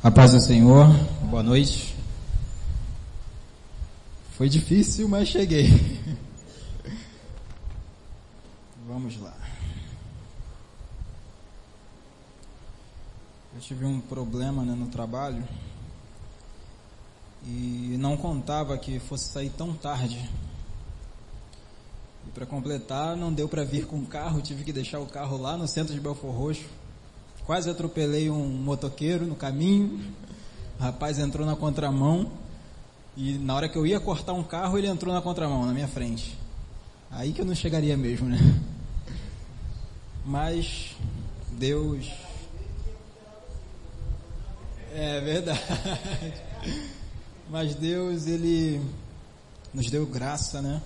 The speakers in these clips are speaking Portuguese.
A paz do Senhor, boa noite. Foi difícil, mas cheguei. Vamos lá. Eu tive um problema né, no trabalho e não contava que fosse sair tão tarde. E para completar, não deu para vir com o carro, tive que deixar o carro lá no centro de Belfor Roxo Quase atropelei um motoqueiro no caminho. O rapaz entrou na contramão. E na hora que eu ia cortar um carro, ele entrou na contramão, na minha frente. Aí que eu não chegaria mesmo, né? Mas Deus. É verdade. Mas Deus, Ele nos deu graça, né?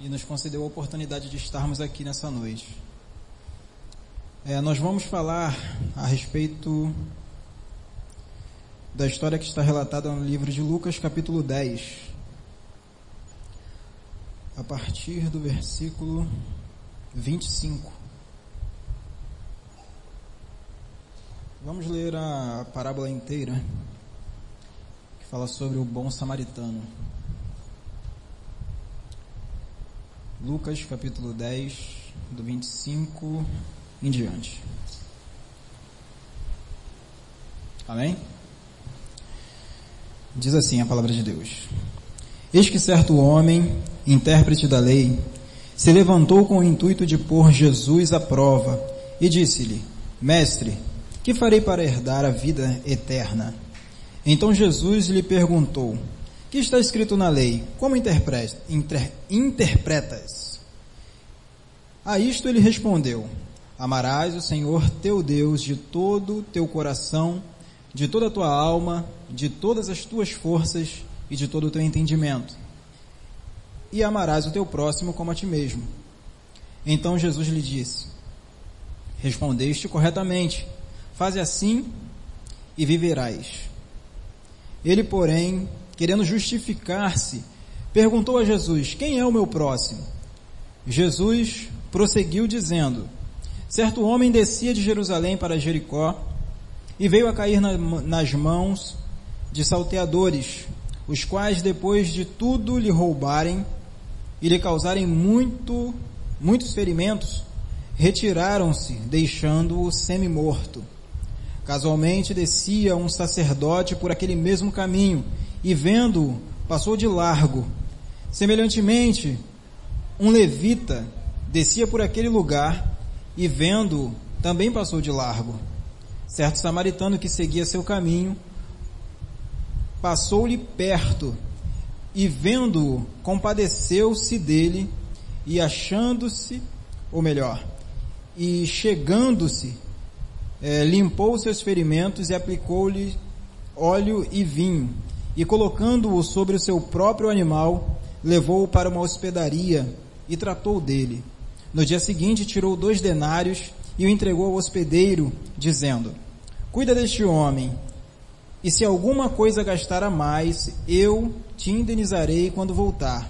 E nos concedeu a oportunidade de estarmos aqui nessa noite. É, nós vamos falar a respeito da história que está relatada no livro de Lucas, capítulo 10, a partir do versículo 25. Vamos ler a parábola inteira, que fala sobre o bom samaritano. Lucas, capítulo 10, do 25 em diante. Amém? Diz assim a palavra de Deus. Eis que certo homem, intérprete da lei, se levantou com o intuito de pôr Jesus à prova e disse-lhe, Mestre, que farei para herdar a vida eterna? Então Jesus lhe perguntou, que está escrito na lei? Como interpretas? A isto ele respondeu, Amarás o Senhor teu Deus de todo o teu coração, de toda a tua alma, de todas as tuas forças e de todo o teu entendimento. E amarás o teu próximo como a ti mesmo. Então Jesus lhe disse: Respondeste corretamente, faze assim e viverás. Ele, porém, querendo justificar-se, perguntou a Jesus: Quem é o meu próximo? Jesus prosseguiu dizendo: Certo homem descia de Jerusalém para Jericó e veio a cair na, nas mãos de salteadores, os quais depois de tudo lhe roubarem e lhe causarem muito, muitos ferimentos, retiraram-se, deixando-o semi-morto. Casualmente descia um sacerdote por aquele mesmo caminho e vendo-o, passou de largo. Semelhantemente, um levita descia por aquele lugar e vendo, também passou de largo. Certo samaritano que seguia seu caminho, passou-lhe perto e vendo-o, compadeceu-se dele e achando-se, ou melhor, e chegando-se, é, limpou seus ferimentos e aplicou-lhe óleo e vinho, e colocando-o sobre o seu próprio animal, levou-o para uma hospedaria e tratou dele. No dia seguinte, tirou dois denários e o entregou ao hospedeiro, dizendo: Cuida deste homem, e se alguma coisa gastar a mais, eu te indenizarei quando voltar.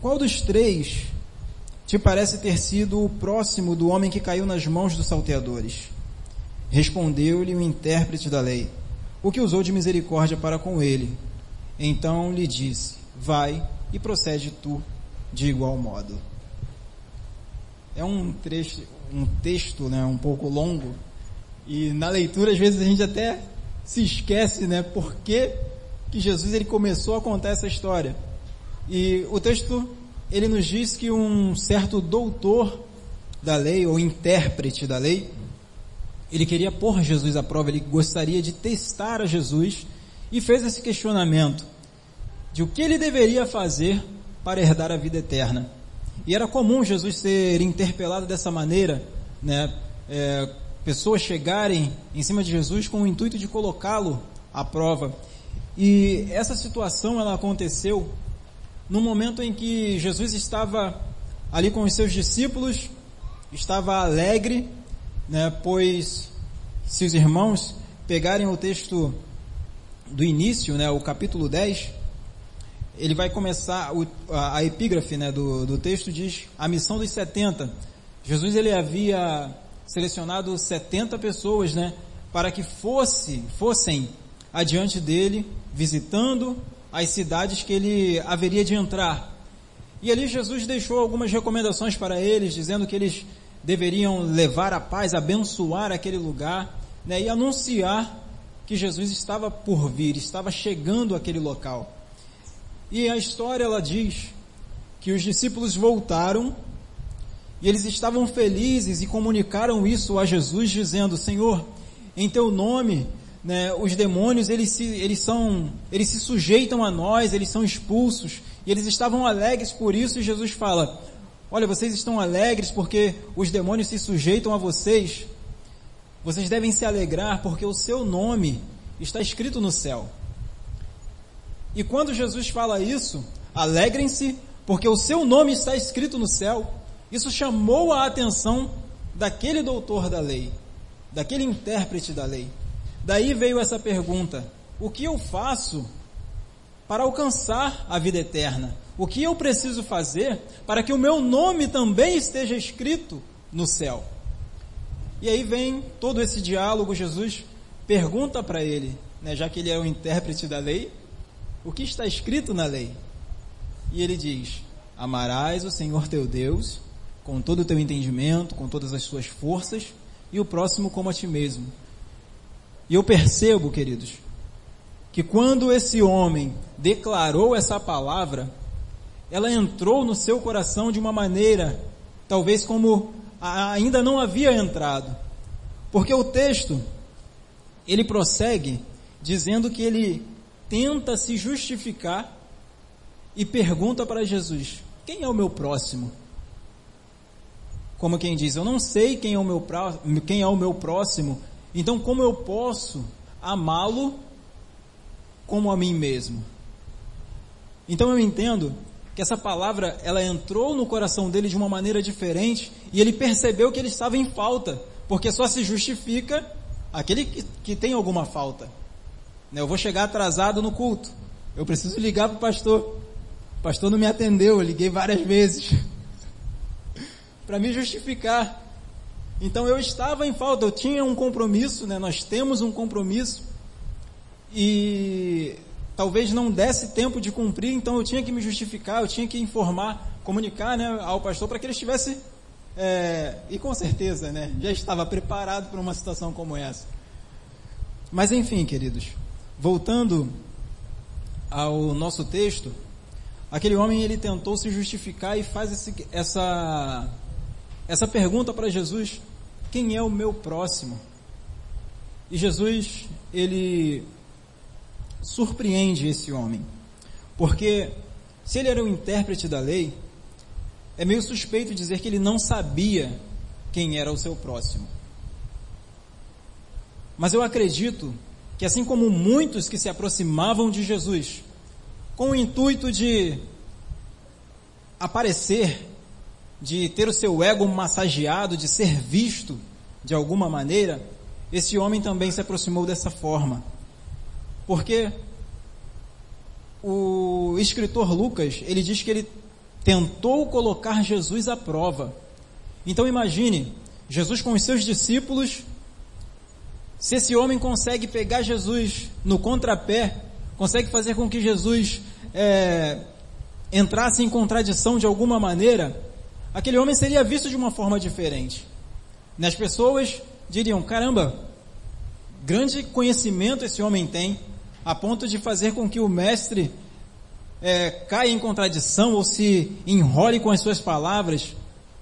Qual dos três te parece ter sido o próximo do homem que caiu nas mãos dos salteadores? Respondeu-lhe o intérprete da lei, o que usou de misericórdia para com ele. Então lhe disse: Vai e procede tu de igual modo. É um trecho, um texto, né, um pouco longo, e na leitura às vezes a gente até se esquece, né, por que, que Jesus ele começou a contar essa história. E o texto ele nos diz que um certo doutor da lei ou intérprete da lei, ele queria pôr Jesus à prova, ele gostaria de testar a Jesus e fez esse questionamento de o que ele deveria fazer para herdar a vida eterna. E era comum Jesus ser interpelado dessa maneira, né? É, pessoas chegarem em cima de Jesus com o intuito de colocá-lo à prova. E essa situação ela aconteceu no momento em que Jesus estava ali com os seus discípulos, estava alegre, né? Pois se os irmãos pegarem o texto do início, né, o capítulo 10, ele vai começar, o, a, a, epígrafe né, do, do texto diz a missão dos 70. Jesus ele havia selecionado 70 pessoas né, para que fosse, fossem adiante dele, visitando as cidades que ele haveria de entrar. E ali Jesus deixou algumas recomendações para eles, dizendo que eles deveriam levar a paz, abençoar aquele lugar, né, e anunciar que Jesus estava por vir, estava chegando àquele local. E a história ela diz que os discípulos voltaram e eles estavam felizes e comunicaram isso a Jesus dizendo: Senhor, em teu nome, né, os demônios eles se, eles são, eles se sujeitam a nós, eles são expulsos e eles estavam alegres por isso e Jesus fala: Olha, vocês estão alegres porque os demônios se sujeitam a vocês. Vocês devem se alegrar porque o seu nome está escrito no céu. E quando Jesus fala isso, alegrem-se porque o seu nome está escrito no céu. Isso chamou a atenção daquele doutor da lei, daquele intérprete da lei. Daí veio essa pergunta: o que eu faço para alcançar a vida eterna? O que eu preciso fazer para que o meu nome também esteja escrito no céu? E aí vem todo esse diálogo, Jesus pergunta para ele, né, já que ele é o intérprete da lei, o que está escrito na lei? E ele diz: Amarás o Senhor teu Deus com todo o teu entendimento, com todas as suas forças, e o próximo como a ti mesmo. E eu percebo, queridos, que quando esse homem declarou essa palavra, ela entrou no seu coração de uma maneira, talvez como ainda não havia entrado. Porque o texto, ele prossegue dizendo que ele tenta se justificar e pergunta para Jesus: Quem é o meu próximo? Como quem diz, eu não sei quem é o meu, quem é o meu próximo, então como eu posso amá-lo como a mim mesmo? Então eu entendo que essa palavra ela entrou no coração dele de uma maneira diferente e ele percebeu que ele estava em falta, porque só se justifica aquele que, que tem alguma falta. Né, eu vou chegar atrasado no culto, eu preciso ligar para o pastor. O pastor não me atendeu, eu liguei várias vezes para me justificar. Então eu estava em falta, eu tinha um compromisso, né? Nós temos um compromisso e talvez não desse tempo de cumprir, então eu tinha que me justificar, eu tinha que informar, comunicar né, ao pastor para que ele estivesse, é, e com certeza, né, já estava preparado para uma situação como essa. Mas enfim, queridos, voltando ao nosso texto, aquele homem ele tentou se justificar e faz esse, essa, essa pergunta para Jesus: quem é o meu próximo? E Jesus, ele surpreende esse homem. Porque se ele era o intérprete da lei, é meio suspeito dizer que ele não sabia quem era o seu próximo. Mas eu acredito que assim como muitos que se aproximavam de Jesus com o intuito de aparecer, de ter o seu ego massageado, de ser visto de alguma maneira, esse homem também se aproximou dessa forma. Porque o escritor Lucas, ele diz que ele tentou colocar Jesus à prova. Então imagine, Jesus com os seus discípulos, se esse homem consegue pegar Jesus no contrapé, consegue fazer com que Jesus é, entrasse em contradição de alguma maneira, aquele homem seria visto de uma forma diferente. As pessoas diriam: caramba, grande conhecimento esse homem tem, a ponto de fazer com que o mestre é, caia em contradição ou se enrole com as suas palavras,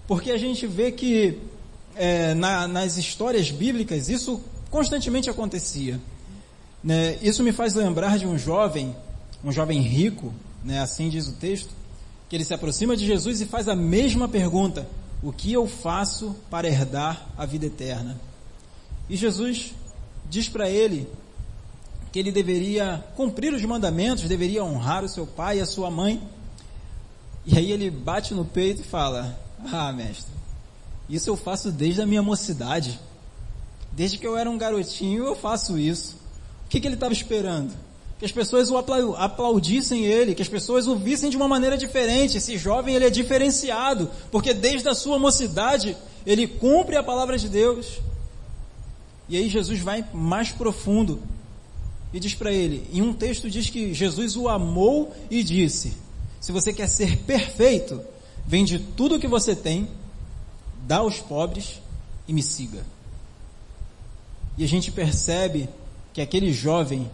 porque a gente vê que é, na, nas histórias bíblicas isso constantemente acontecia. Né? Isso me faz lembrar de um jovem, um jovem rico, né? assim diz o texto, que ele se aproxima de Jesus e faz a mesma pergunta: O que eu faço para herdar a vida eterna? E Jesus diz para ele que ele deveria cumprir os mandamentos, deveria honrar o seu pai e a sua mãe. E aí ele bate no peito e fala: Ah, mestre, isso eu faço desde a minha mocidade. Desde que eu era um garotinho eu faço isso. O que, que ele estava esperando? Que as pessoas o aplaudissem ele, que as pessoas o vissem de uma maneira diferente. Esse jovem ele é diferenciado, porque desde a sua mocidade ele cumpre a palavra de Deus. E aí Jesus vai mais profundo e diz para ele, em um texto diz que Jesus o amou e disse: Se você quer ser perfeito, vende tudo o que você tem, dá aos pobres e me siga. E a gente percebe que aquele jovem,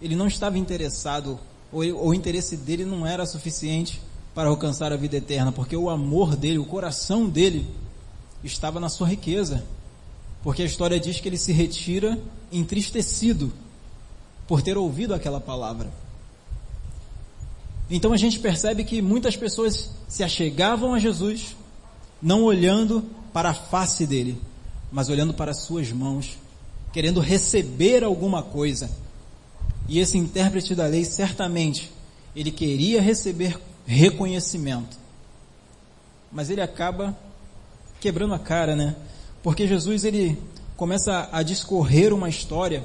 ele não estava interessado, ou, ou o interesse dele não era suficiente para alcançar a vida eterna, porque o amor dele, o coração dele, estava na sua riqueza. Porque a história diz que ele se retira entristecido por ter ouvido aquela palavra. Então a gente percebe que muitas pessoas se achegavam a Jesus, não olhando para a face dele, mas olhando para as suas mãos, querendo receber alguma coisa. E esse intérprete da lei certamente ele queria receber reconhecimento. Mas ele acaba quebrando a cara, né? Porque Jesus ele começa a discorrer uma história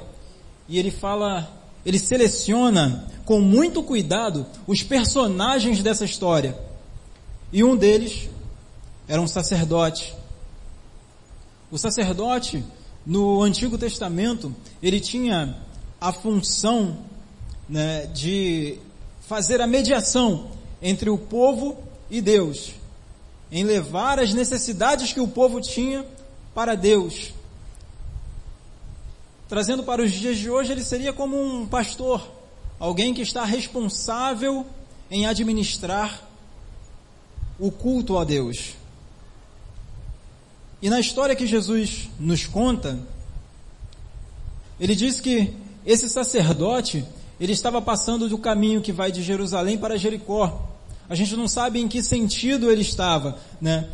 e ele fala, ele seleciona com muito cuidado os personagens dessa história. E um deles era um sacerdote. O sacerdote, no Antigo Testamento, ele tinha a função né, de fazer a mediação entre o povo e Deus, em levar as necessidades que o povo tinha para Deus. Trazendo para os dias de hoje, ele seria como um pastor, alguém que está responsável em administrar o culto a Deus. E na história que Jesus nos conta, ele diz que esse sacerdote, ele estava passando do caminho que vai de Jerusalém para Jericó. A gente não sabe em que sentido ele estava, né?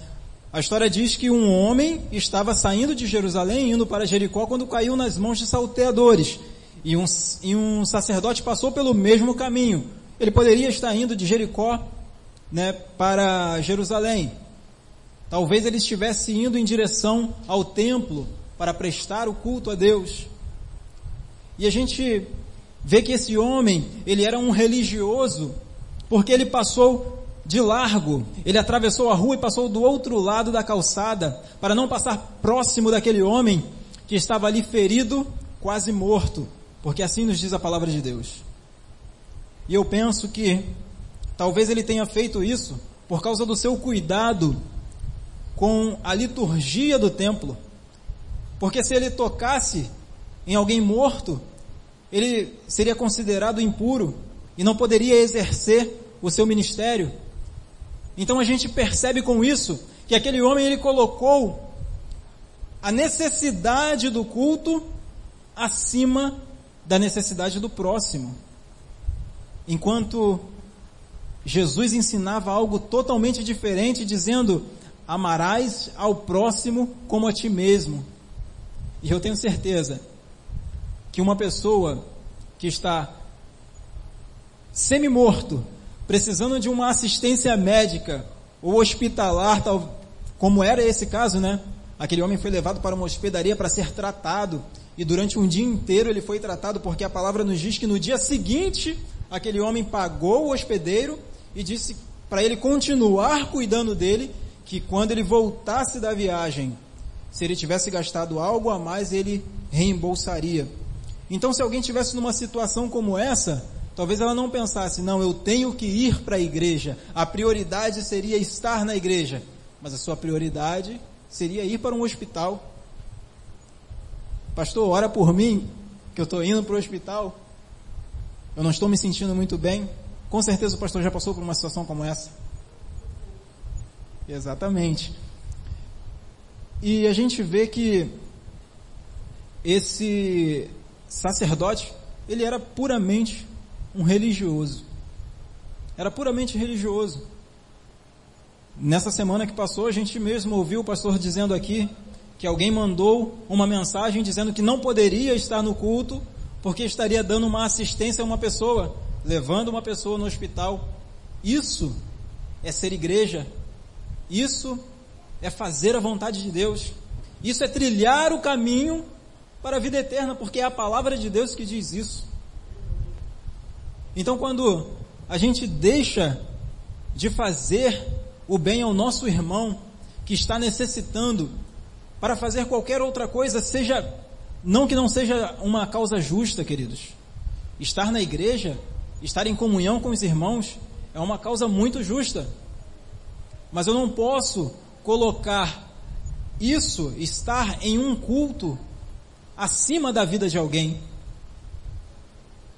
A história diz que um homem estava saindo de Jerusalém, indo para Jericó, quando caiu nas mãos de salteadores. E um, e um sacerdote passou pelo mesmo caminho. Ele poderia estar indo de Jericó né, para Jerusalém. Talvez ele estivesse indo em direção ao templo para prestar o culto a Deus. E a gente vê que esse homem, ele era um religioso, porque ele passou de largo. Ele atravessou a rua e passou do outro lado da calçada para não passar próximo daquele homem que estava ali ferido, quase morto, porque assim nos diz a palavra de Deus. E eu penso que talvez ele tenha feito isso por causa do seu cuidado com a liturgia do templo. Porque se ele tocasse em alguém morto, ele seria considerado impuro e não poderia exercer o seu ministério. Então a gente percebe com isso que aquele homem ele colocou a necessidade do culto acima da necessidade do próximo. Enquanto Jesus ensinava algo totalmente diferente, dizendo: amarás ao próximo como a ti mesmo. E eu tenho certeza que uma pessoa que está semi-morto, precisando de uma assistência médica ou hospitalar, tal, como era esse caso, né? Aquele homem foi levado para uma hospedaria para ser tratado e durante um dia inteiro ele foi tratado porque a palavra nos diz que no dia seguinte aquele homem pagou o hospedeiro e disse para ele continuar cuidando dele, que quando ele voltasse da viagem, se ele tivesse gastado algo a mais, ele reembolsaria. Então, se alguém tivesse numa situação como essa, Talvez ela não pensasse, não, eu tenho que ir para a igreja. A prioridade seria estar na igreja. Mas a sua prioridade seria ir para um hospital. Pastor, ora por mim, que eu estou indo para o hospital. Eu não estou me sentindo muito bem. Com certeza o pastor já passou por uma situação como essa. Exatamente. E a gente vê que esse sacerdote, ele era puramente um religioso. Era puramente religioso. Nessa semana que passou, a gente mesmo ouviu o pastor dizendo aqui que alguém mandou uma mensagem dizendo que não poderia estar no culto porque estaria dando uma assistência a uma pessoa, levando uma pessoa no hospital. Isso é ser igreja. Isso é fazer a vontade de Deus. Isso é trilhar o caminho para a vida eterna, porque é a palavra de Deus que diz isso. Então, quando a gente deixa de fazer o bem ao nosso irmão que está necessitando para fazer qualquer outra coisa, seja Não que não seja uma causa justa, queridos. Estar na igreja, estar em comunhão com os irmãos, é uma causa muito justa. Mas eu não posso colocar isso, estar em um culto, acima da vida de alguém.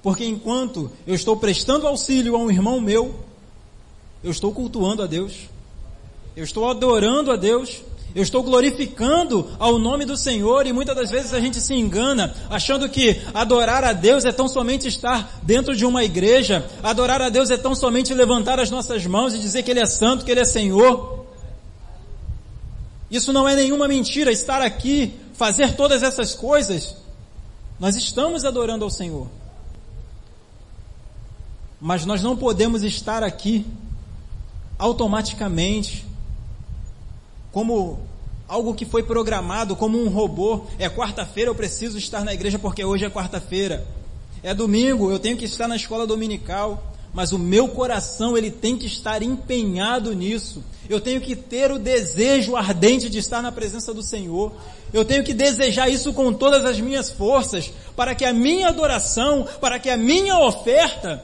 Porque enquanto eu estou prestando auxílio a um irmão meu, eu estou cultuando a Deus, eu estou adorando a Deus, eu estou glorificando ao nome do Senhor e muitas das vezes a gente se engana achando que adorar a Deus é tão somente estar dentro de uma igreja, adorar a Deus é tão somente levantar as nossas mãos e dizer que Ele é santo, que Ele é Senhor. Isso não é nenhuma mentira, estar aqui, fazer todas essas coisas, nós estamos adorando ao Senhor. Mas nós não podemos estar aqui automaticamente como algo que foi programado como um robô. É quarta-feira, eu preciso estar na igreja porque hoje é quarta-feira. É domingo, eu tenho que estar na escola dominical. Mas o meu coração, ele tem que estar empenhado nisso. Eu tenho que ter o desejo ardente de estar na presença do Senhor. Eu tenho que desejar isso com todas as minhas forças, para que a minha adoração, para que a minha oferta,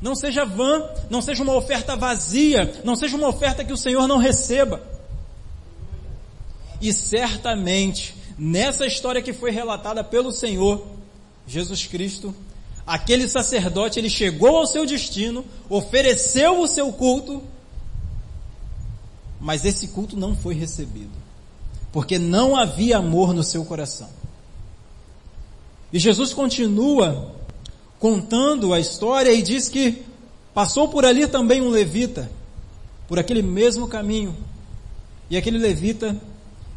não seja vã, não seja uma oferta vazia, não seja uma oferta que o Senhor não receba. E certamente, nessa história que foi relatada pelo Senhor, Jesus Cristo, aquele sacerdote, ele chegou ao seu destino, ofereceu o seu culto, mas esse culto não foi recebido, porque não havia amor no seu coração. E Jesus continua contando a história e diz que passou por ali também um levita, por aquele mesmo caminho, e aquele levita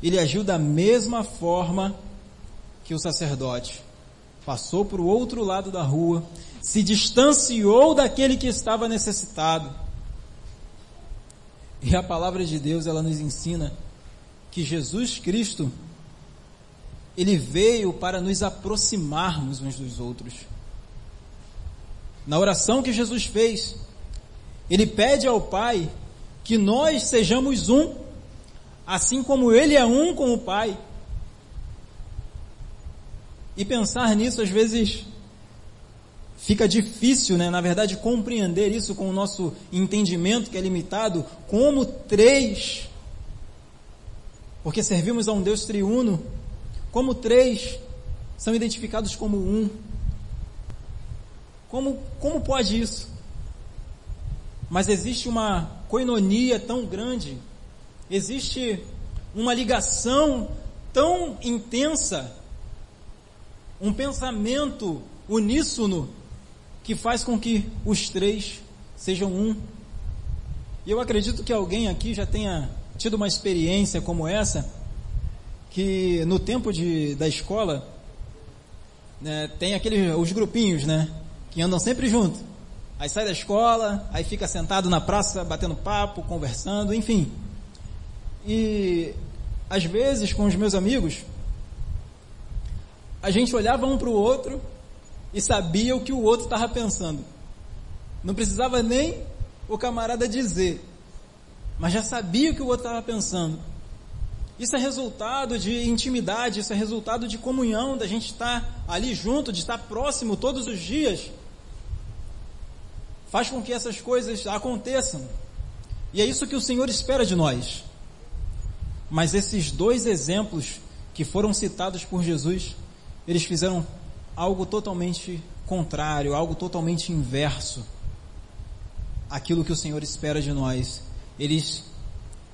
ele agiu da mesma forma que o sacerdote. Passou para o outro lado da rua, se distanciou daquele que estava necessitado. E a palavra de Deus, ela nos ensina que Jesus Cristo, ele veio para nos aproximarmos uns dos outros. Na oração que Jesus fez, ele pede ao Pai que nós sejamos um assim como ele é um com o Pai. E pensar nisso às vezes fica difícil, né? Na verdade, compreender isso com o nosso entendimento que é limitado, como três, porque servimos a um Deus triuno, como três são identificados como um. Como, como pode isso? Mas existe uma coinonia tão grande Existe uma ligação tão intensa, um pensamento uníssono que faz com que os três sejam um. E eu acredito que alguém aqui já tenha tido uma experiência como essa, que no tempo de, da escola né, tem aqueles os grupinhos, né, que andam sempre junto. Aí sai da escola, aí fica sentado na praça batendo papo, conversando, enfim. E às vezes com os meus amigos, a gente olhava um para o outro e sabia o que o outro estava pensando. Não precisava nem o camarada dizer, mas já sabia o que o outro estava pensando. Isso é resultado de intimidade, isso é resultado de comunhão, da gente estar ali junto, de estar próximo todos os dias. Faz com que essas coisas aconteçam. E é isso que o Senhor espera de nós. Mas esses dois exemplos que foram citados por Jesus, eles fizeram algo totalmente contrário, algo totalmente inverso aquilo que o Senhor espera de nós. Eles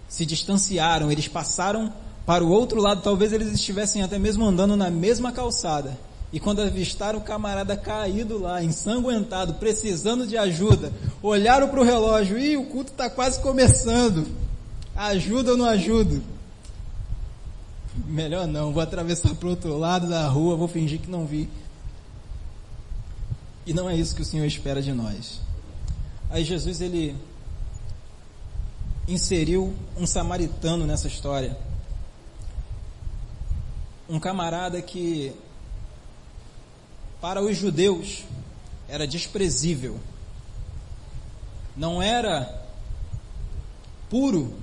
se distanciaram, eles passaram para o outro lado, talvez eles estivessem até mesmo andando na mesma calçada. E quando avistaram o camarada caído lá, ensanguentado, precisando de ajuda, olharam para o relógio e o culto está quase começando. Ajuda ou não ajuda? Melhor não, vou atravessar para o outro lado da rua, vou fingir que não vi. E não é isso que o Senhor espera de nós. Aí Jesus ele inseriu um samaritano nessa história. Um camarada que para os judeus era desprezível. Não era puro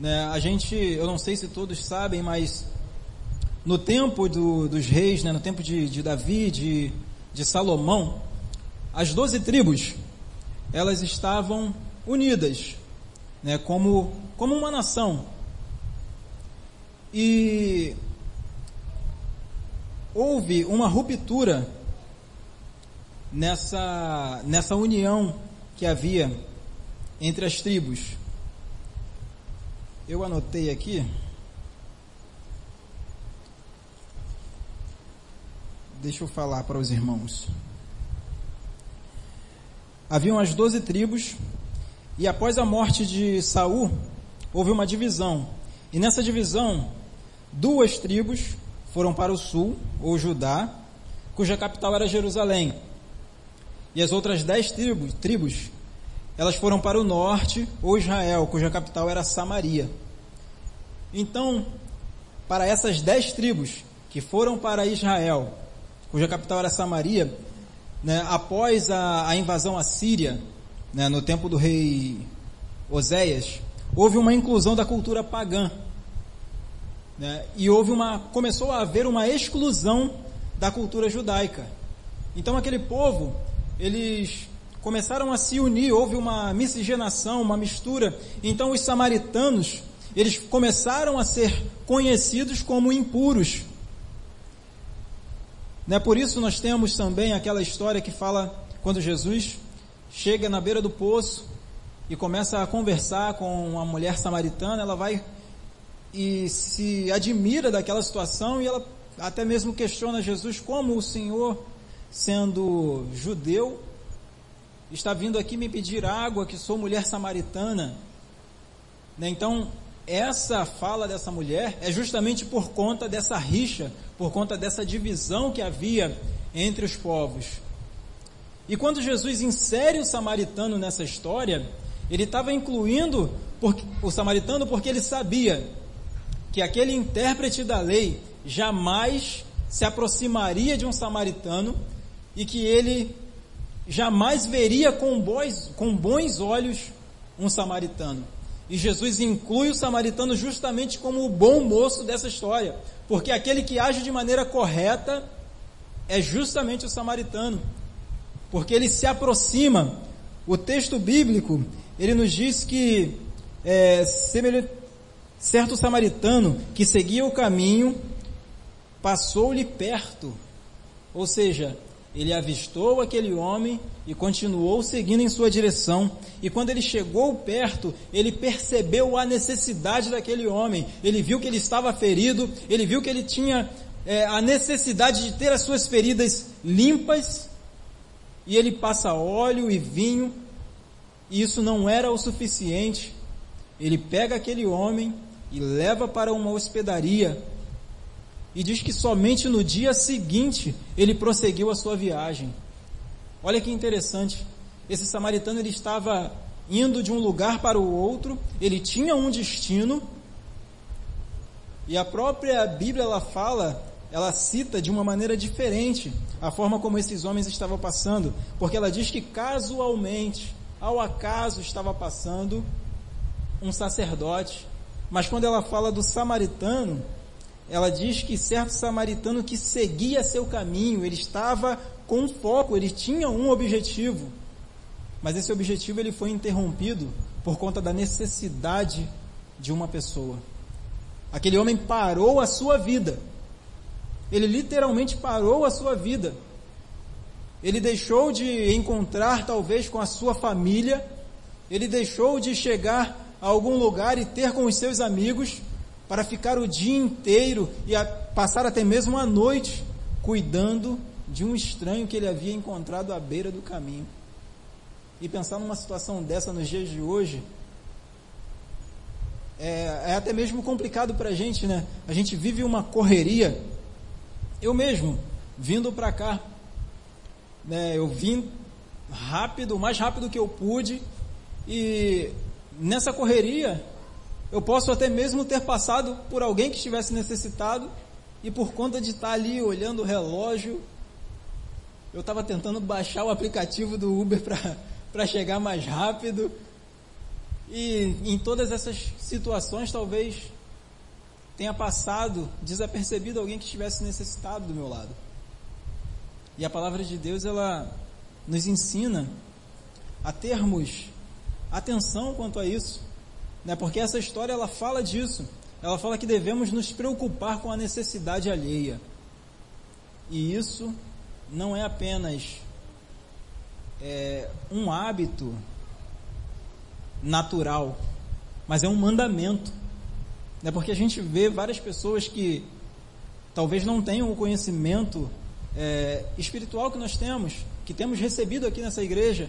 né? A gente, eu não sei se todos sabem, mas no tempo do, dos reis, né, no tempo de, de Davi, de, de Salomão, as doze tribos, elas estavam unidas, né, como, como uma nação. E houve uma ruptura nessa, nessa união que havia entre as tribos. Eu anotei aqui. Deixa eu falar para os irmãos. Haviam as doze tribos, e após a morte de Saul, houve uma divisão. E nessa divisão, duas tribos foram para o sul, ou Judá, cuja capital era Jerusalém. E as outras dez tribos, tribos, elas foram para o norte, ou Israel, cuja capital era Samaria. Então, para essas dez tribos que foram para Israel, cuja capital era Samaria, né, após a, a, invasão assíria, né, no tempo do rei Oséias, houve uma inclusão da cultura pagã. Né, e houve uma, começou a haver uma exclusão da cultura judaica. Então aquele povo, eles começaram a se unir, houve uma miscigenação, uma mistura. Então os samaritanos, eles começaram a ser conhecidos como impuros. Né? Por isso nós temos também aquela história que fala quando Jesus chega na beira do poço e começa a conversar com uma mulher samaritana, ela vai e se admira daquela situação e ela até mesmo questiona Jesus como o Senhor, sendo judeu, está vindo aqui me pedir água, que sou mulher samaritana. Né? Então, essa fala dessa mulher é justamente por conta dessa rixa, por conta dessa divisão que havia entre os povos. E quando Jesus insere o samaritano nessa história, ele estava incluindo o samaritano porque ele sabia que aquele intérprete da lei jamais se aproximaria de um samaritano e que ele jamais veria com bons, com bons olhos um samaritano. E Jesus inclui o samaritano justamente como o bom moço dessa história, porque aquele que age de maneira correta é justamente o samaritano, porque ele se aproxima. O texto bíblico ele nos diz que é, certo samaritano que seguia o caminho passou-lhe perto, ou seja, ele avistou aquele homem e continuou seguindo em sua direção. E quando ele chegou perto, ele percebeu a necessidade daquele homem. Ele viu que ele estava ferido, ele viu que ele tinha é, a necessidade de ter as suas feridas limpas. E ele passa óleo e vinho, e isso não era o suficiente. Ele pega aquele homem e leva para uma hospedaria e diz que somente no dia seguinte ele prosseguiu a sua viagem. Olha que interessante. Esse samaritano ele estava indo de um lugar para o outro, ele tinha um destino. E a própria Bíblia ela fala, ela cita de uma maneira diferente a forma como esses homens estavam passando, porque ela diz que casualmente, ao acaso estava passando um sacerdote. Mas quando ela fala do samaritano, ela diz que certo samaritano que seguia seu caminho, ele estava com foco, ele tinha um objetivo, mas esse objetivo ele foi interrompido por conta da necessidade de uma pessoa. Aquele homem parou a sua vida. Ele literalmente parou a sua vida. Ele deixou de encontrar talvez com a sua família, ele deixou de chegar a algum lugar e ter com os seus amigos, para ficar o dia inteiro e a, passar até mesmo a noite cuidando de um estranho que ele havia encontrado à beira do caminho. E pensar numa situação dessa nos dias de hoje é, é até mesmo complicado para a gente, né? A gente vive uma correria. Eu mesmo, vindo para cá, né, eu vim rápido, o mais rápido que eu pude, e nessa correria eu posso até mesmo ter passado por alguém que estivesse necessitado e por conta de estar ali olhando o relógio, eu estava tentando baixar o aplicativo do Uber para chegar mais rápido. E em todas essas situações, talvez tenha passado desapercebido alguém que estivesse necessitado do meu lado. E a palavra de Deus, ela nos ensina a termos atenção quanto a isso, né? Porque essa história ela fala disso. Ela fala que devemos nos preocupar com a necessidade alheia. E isso não é apenas é, um hábito natural, mas é um mandamento. É porque a gente vê várias pessoas que talvez não tenham o conhecimento é, espiritual que nós temos, que temos recebido aqui nessa igreja.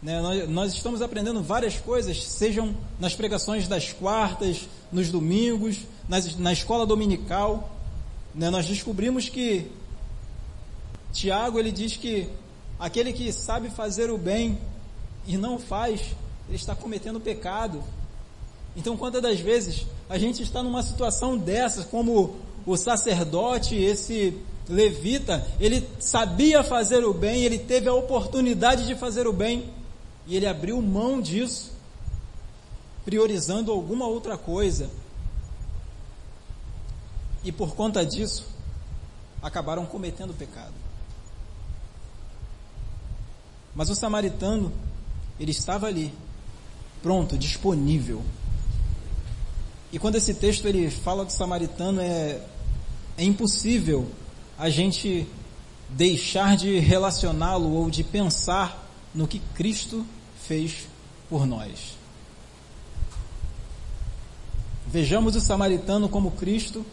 Né, nós, nós, estamos aprendendo várias coisas, sejam nas pregações das quartas, nos domingos, nas, na escola dominical. Né, nós descobrimos que Tiago ele diz que aquele que sabe fazer o bem e não faz, ele está cometendo pecado. Então, quantas das vezes a gente está numa situação dessas, como o sacerdote, esse levita, ele sabia fazer o bem, ele teve a oportunidade de fazer o bem e ele abriu mão disso, priorizando alguma outra coisa. E por conta disso, acabaram cometendo pecado. Mas o samaritano, ele estava ali, pronto, disponível. E quando esse texto ele fala do samaritano, é, é impossível a gente deixar de relacioná-lo ou de pensar no que Cristo fez por nós. Vejamos o samaritano como Cristo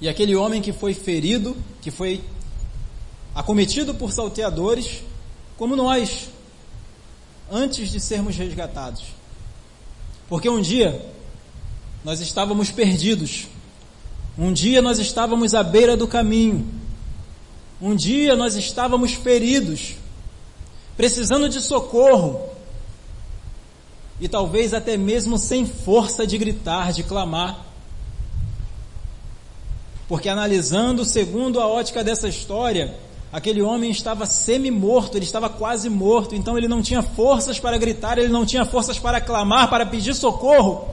e aquele homem que foi ferido, que foi acometido por salteadores, como nós, antes de sermos resgatados. Porque um dia nós estávamos perdidos, um dia nós estávamos à beira do caminho, um dia nós estávamos feridos, precisando de socorro, e talvez até mesmo sem força de gritar, de clamar. Porque analisando segundo a ótica dessa história, Aquele homem estava semi-morto, ele estava quase morto, então ele não tinha forças para gritar, ele não tinha forças para clamar, para pedir socorro.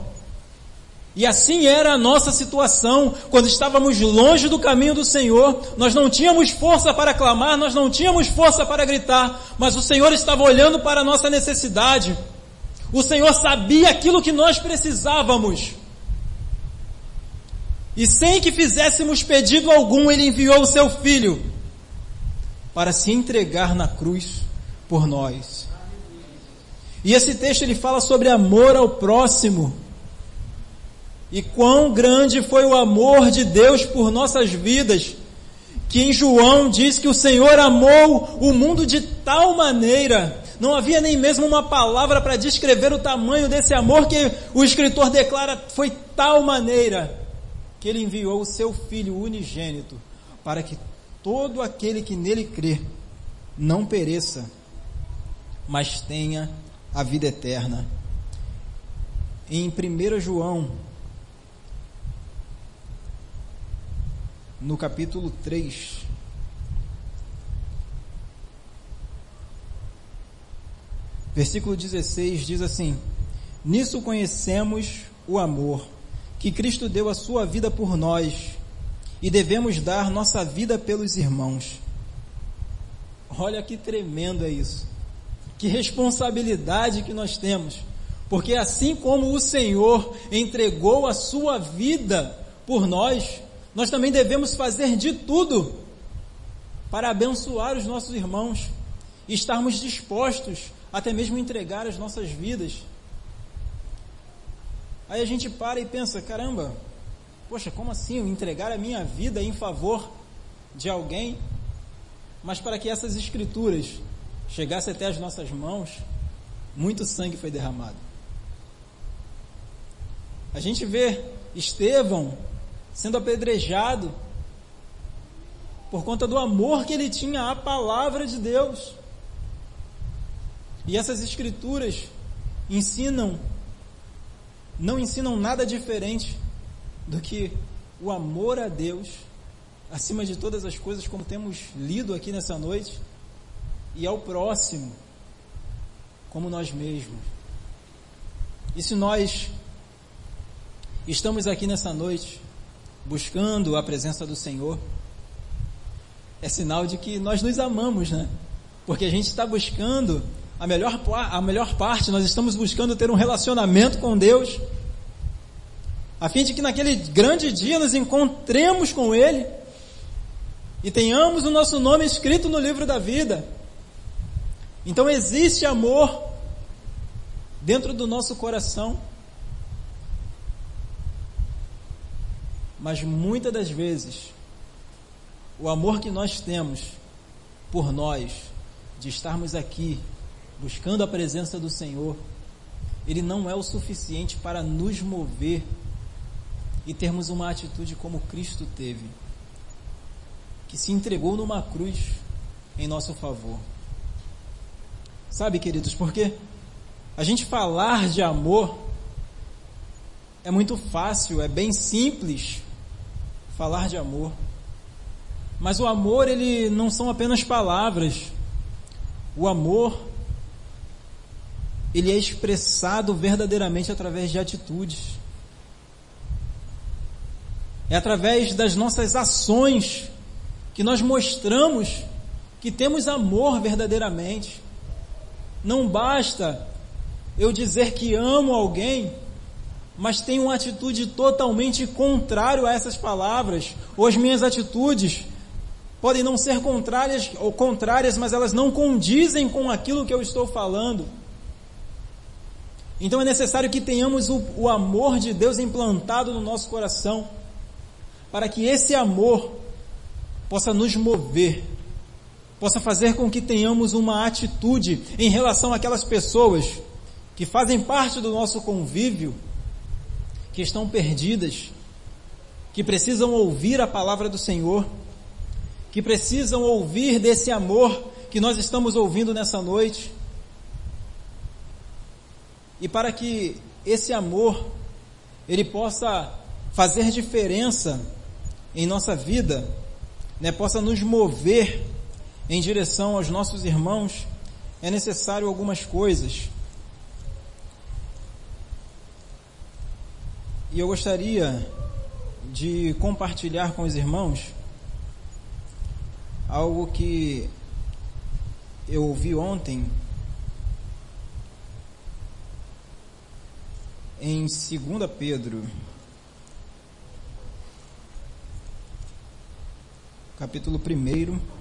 E assim era a nossa situação quando estávamos longe do caminho do Senhor. Nós não tínhamos força para clamar, nós não tínhamos força para gritar, mas o Senhor estava olhando para a nossa necessidade. O Senhor sabia aquilo que nós precisávamos. E sem que fizéssemos pedido algum, Ele enviou o seu Filho para se entregar na cruz por nós. E esse texto ele fala sobre amor ao próximo. E quão grande foi o amor de Deus por nossas vidas, que em João diz que o Senhor amou o mundo de tal maneira, não havia nem mesmo uma palavra para descrever o tamanho desse amor que o escritor declara foi tal maneira que ele enviou o seu filho unigênito para que todo aquele que nele crê não pereça, mas tenha a vida eterna. Em 1 João, no capítulo 3, versículo 16 diz assim: Nisso conhecemos o amor, que Cristo deu a sua vida por nós e devemos dar nossa vida pelos irmãos. Olha que tremendo é isso. Que responsabilidade que nós temos. Porque assim como o Senhor entregou a sua vida por nós, nós também devemos fazer de tudo para abençoar os nossos irmãos e estarmos dispostos até mesmo entregar as nossas vidas. Aí a gente para e pensa, caramba, Poxa, como assim? Entregar a minha vida em favor de alguém? Mas para que essas escrituras chegassem até as nossas mãos, muito sangue foi derramado. A gente vê Estevão sendo apedrejado por conta do amor que ele tinha à palavra de Deus. E essas escrituras ensinam, não ensinam nada diferente do que o amor a Deus, acima de todas as coisas, como temos lido aqui nessa noite, e ao próximo, como nós mesmos. E se nós estamos aqui nessa noite buscando a presença do Senhor, é sinal de que nós nos amamos, né? Porque a gente está buscando a melhor, a melhor parte, nós estamos buscando ter um relacionamento com Deus, a fim de que naquele grande dia nos encontremos com Ele e tenhamos o nosso nome escrito no livro da vida. Então existe amor dentro do nosso coração, mas muitas das vezes o amor que nós temos por nós, de estarmos aqui buscando a presença do Senhor, ele não é o suficiente para nos mover e termos uma atitude como Cristo teve, que se entregou numa cruz em nosso favor. Sabe, queridos, porque a gente falar de amor é muito fácil, é bem simples falar de amor. Mas o amor, ele não são apenas palavras. O amor, ele é expressado verdadeiramente através de atitudes. É através das nossas ações que nós mostramos que temos amor verdadeiramente. Não basta eu dizer que amo alguém, mas tenho uma atitude totalmente contrária a essas palavras, ou as minhas atitudes podem não ser contrárias ou contrárias, mas elas não condizem com aquilo que eu estou falando. Então é necessário que tenhamos o, o amor de Deus implantado no nosso coração, para que esse amor possa nos mover, possa fazer com que tenhamos uma atitude em relação àquelas pessoas que fazem parte do nosso convívio, que estão perdidas, que precisam ouvir a palavra do Senhor que precisam ouvir desse amor que nós estamos ouvindo nessa noite. E para que esse amor ele possa fazer diferença em nossa vida, né, possa nos mover em direção aos nossos irmãos, é necessário algumas coisas. E eu gostaria de compartilhar com os irmãos algo que eu ouvi ontem em 2 Pedro, capítulo 1.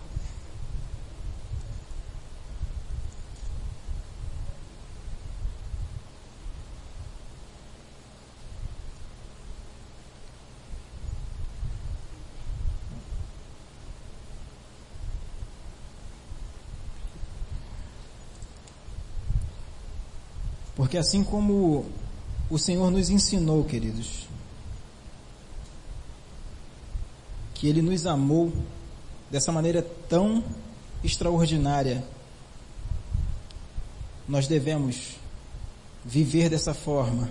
Porque assim como o Senhor nos ensinou, queridos, que Ele nos amou dessa maneira tão extraordinária, nós devemos viver dessa forma,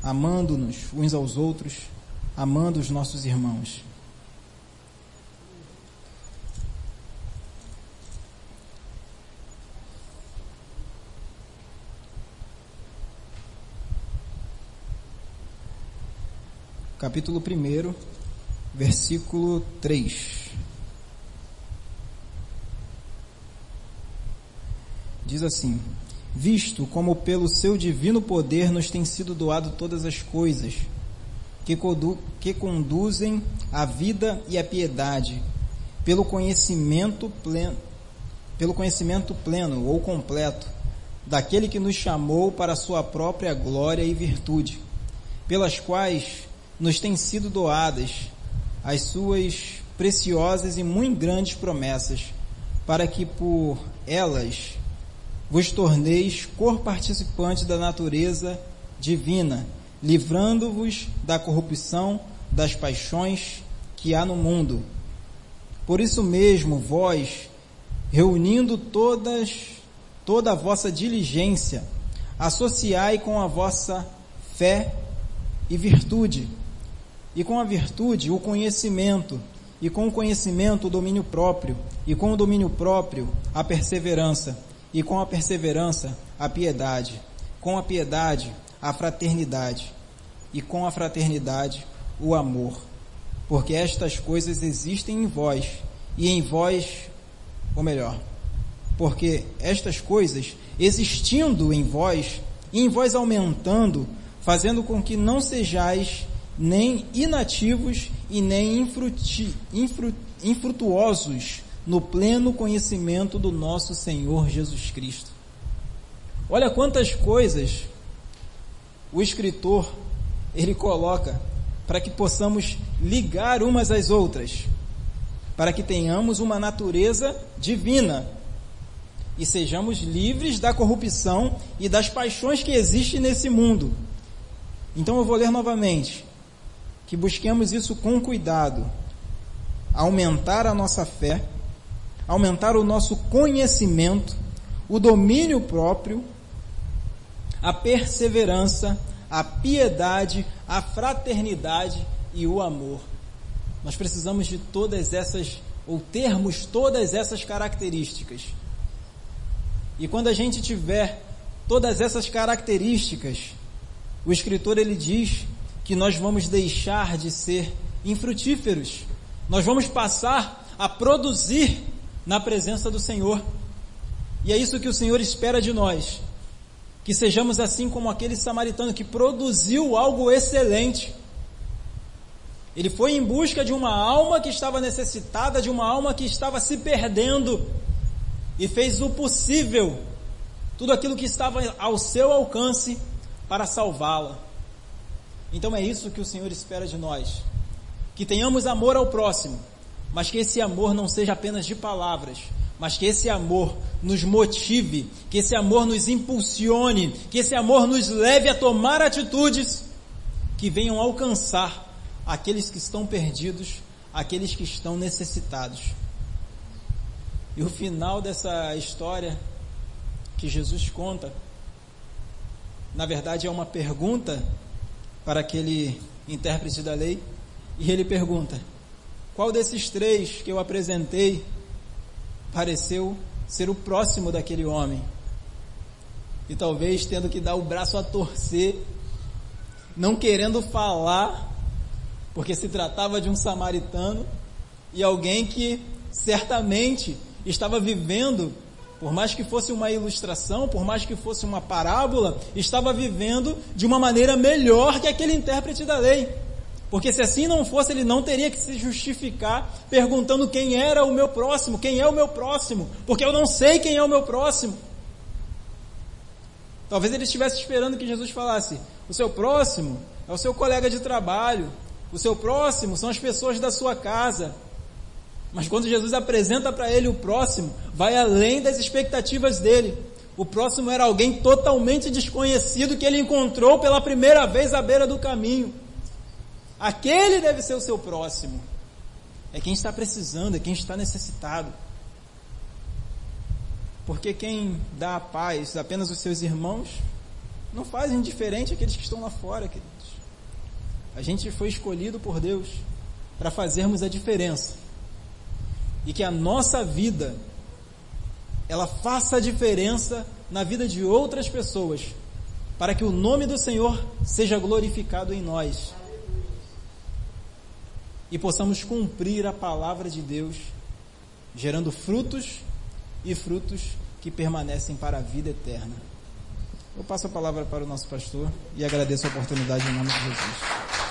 amando-nos uns aos outros, amando os nossos irmãos. Capítulo 1, versículo 3. Diz assim: Visto como pelo seu divino poder nos tem sido doado todas as coisas, que, que conduzem à vida e à piedade, pelo conhecimento pleno, pelo conhecimento pleno ou completo daquele que nos chamou para a sua própria glória e virtude, pelas quais nos têm sido doadas as suas preciosas e muito grandes promessas, para que por elas vos torneis cor-participantes da natureza divina, livrando-vos da corrupção das paixões que há no mundo. Por isso mesmo, vós, reunindo todas, toda a vossa diligência, associai com a vossa fé e virtude e com a virtude o conhecimento, e com o conhecimento o domínio próprio, e com o domínio próprio a perseverança, e com a perseverança a piedade, com a piedade a fraternidade, e com a fraternidade o amor. Porque estas coisas existem em vós. E em vós, ou melhor, porque estas coisas existindo em vós e em vós aumentando, fazendo com que não sejais nem inativos e nem infruti, infru, infrutuosos no pleno conhecimento do nosso Senhor Jesus Cristo. Olha quantas coisas o escritor ele coloca para que possamos ligar umas às outras, para que tenhamos uma natureza divina e sejamos livres da corrupção e das paixões que existem nesse mundo. Então eu vou ler novamente. Que busquemos isso com cuidado, aumentar a nossa fé, aumentar o nosso conhecimento, o domínio próprio, a perseverança, a piedade, a fraternidade e o amor. Nós precisamos de todas essas, ou termos todas essas características. E quando a gente tiver todas essas características, o escritor ele diz que nós vamos deixar de ser infrutíferos. Nós vamos passar a produzir na presença do Senhor. E é isso que o Senhor espera de nós. Que sejamos assim como aquele samaritano que produziu algo excelente. Ele foi em busca de uma alma que estava necessitada, de uma alma que estava se perdendo, e fez o possível, tudo aquilo que estava ao seu alcance, para salvá-la. Então é isso que o Senhor espera de nós. Que tenhamos amor ao próximo, mas que esse amor não seja apenas de palavras, mas que esse amor nos motive, que esse amor nos impulsione, que esse amor nos leve a tomar atitudes que venham alcançar aqueles que estão perdidos, aqueles que estão necessitados. E o final dessa história que Jesus conta, na verdade é uma pergunta para aquele intérprete da lei, e ele pergunta: qual desses três que eu apresentei pareceu ser o próximo daquele homem? E talvez tendo que dar o braço a torcer, não querendo falar, porque se tratava de um samaritano e alguém que certamente estava vivendo por mais que fosse uma ilustração, por mais que fosse uma parábola, estava vivendo de uma maneira melhor que aquele intérprete da lei. Porque se assim não fosse, ele não teria que se justificar perguntando quem era o meu próximo, quem é o meu próximo, porque eu não sei quem é o meu próximo. Talvez ele estivesse esperando que Jesus falasse: o seu próximo é o seu colega de trabalho, o seu próximo são as pessoas da sua casa, mas quando Jesus apresenta para ele o próximo, vai além das expectativas dele. O próximo era alguém totalmente desconhecido que ele encontrou pela primeira vez à beira do caminho. Aquele deve ser o seu próximo. É quem está precisando, é quem está necessitado. Porque quem dá a paz apenas os seus irmãos, não fazem diferente aqueles que estão lá fora, queridos. A gente foi escolhido por Deus para fazermos a diferença e que a nossa vida ela faça a diferença na vida de outras pessoas, para que o nome do Senhor seja glorificado em nós e possamos cumprir a palavra de Deus, gerando frutos e frutos que permanecem para a vida eterna. Eu passo a palavra para o nosso pastor e agradeço a oportunidade em nome de Jesus.